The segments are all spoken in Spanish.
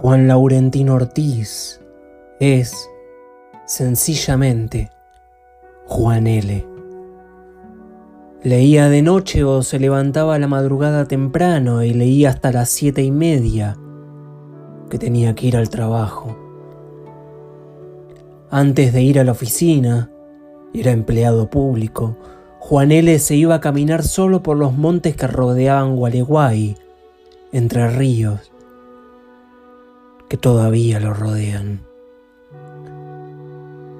Juan Laurentino Ortiz es, sencillamente, Juan L. Leía de noche o se levantaba a la madrugada temprano y leía hasta las siete y media que tenía que ir al trabajo. Antes de ir a la oficina, era empleado público, Juan L. se iba a caminar solo por los montes que rodeaban Gualeguay, entre ríos, que todavía lo rodean.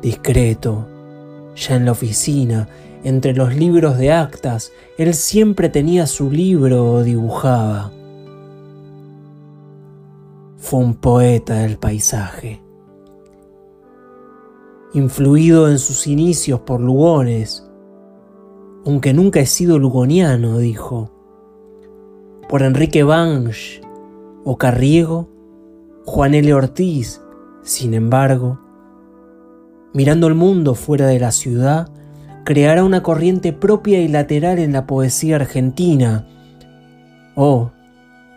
Discreto, ya en la oficina, entre los libros de actas, él siempre tenía su libro o dibujaba. Fue un poeta del paisaje. Influido en sus inicios por Lugones, aunque nunca he sido lugoniano, dijo, por Enrique Bange o Carriego, Juan L. Ortiz, sin embargo, mirando el mundo fuera de la ciudad, creará una corriente propia y lateral en la poesía argentina, o,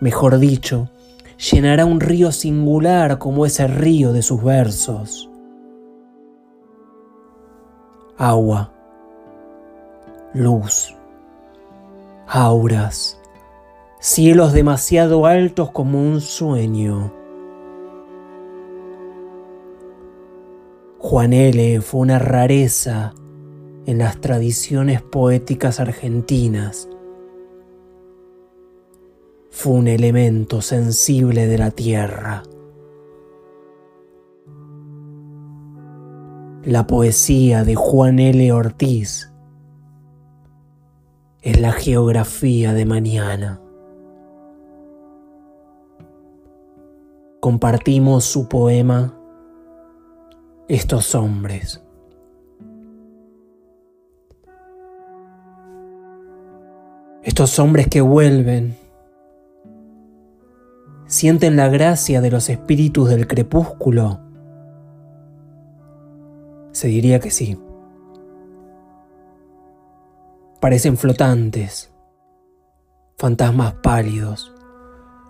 mejor dicho, llenará un río singular como ese río de sus versos. Agua, luz, auras, cielos demasiado altos como un sueño. Juan L. fue una rareza en las tradiciones poéticas argentinas. Fue un elemento sensible de la tierra. La poesía de Juan L. Ortiz es la geografía de mañana. Compartimos su poema Estos hombres. Estos hombres que vuelven sienten la gracia de los espíritus del crepúsculo. Se diría que sí. Parecen flotantes, fantasmas pálidos,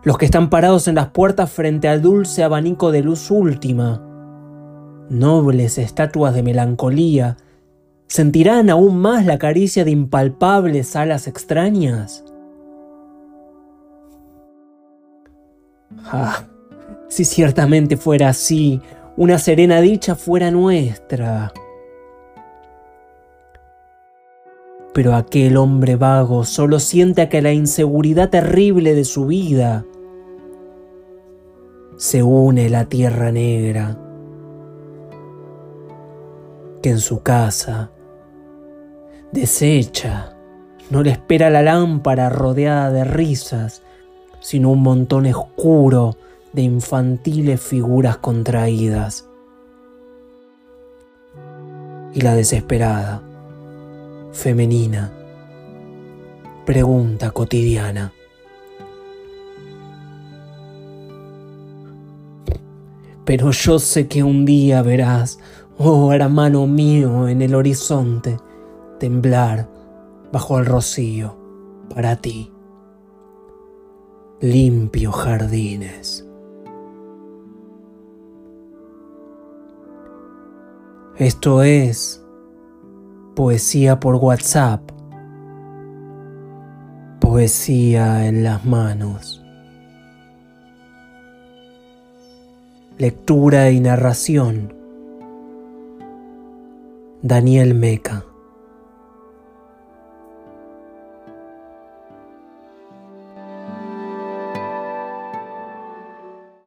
los que están parados en las puertas frente al dulce abanico de luz última, nobles estatuas de melancolía ¿Sentirán aún más la caricia de impalpables alas extrañas? Ah, si ciertamente fuera así, una serena dicha fuera nuestra. Pero aquel hombre vago solo siente que la inseguridad terrible de su vida se une la tierra negra, que en su casa deshecha. No le espera la lámpara rodeada de risas, sino un montón oscuro de infantiles figuras contraídas. Y la desesperada, femenina, pregunta cotidiana. Pero yo sé que un día verás, oh hermano mío, en el horizonte, temblar bajo el rocío para ti. Limpios jardines. Esto es poesía por WhatsApp. Poesía en las manos. Lectura y narración. Daniel Meca.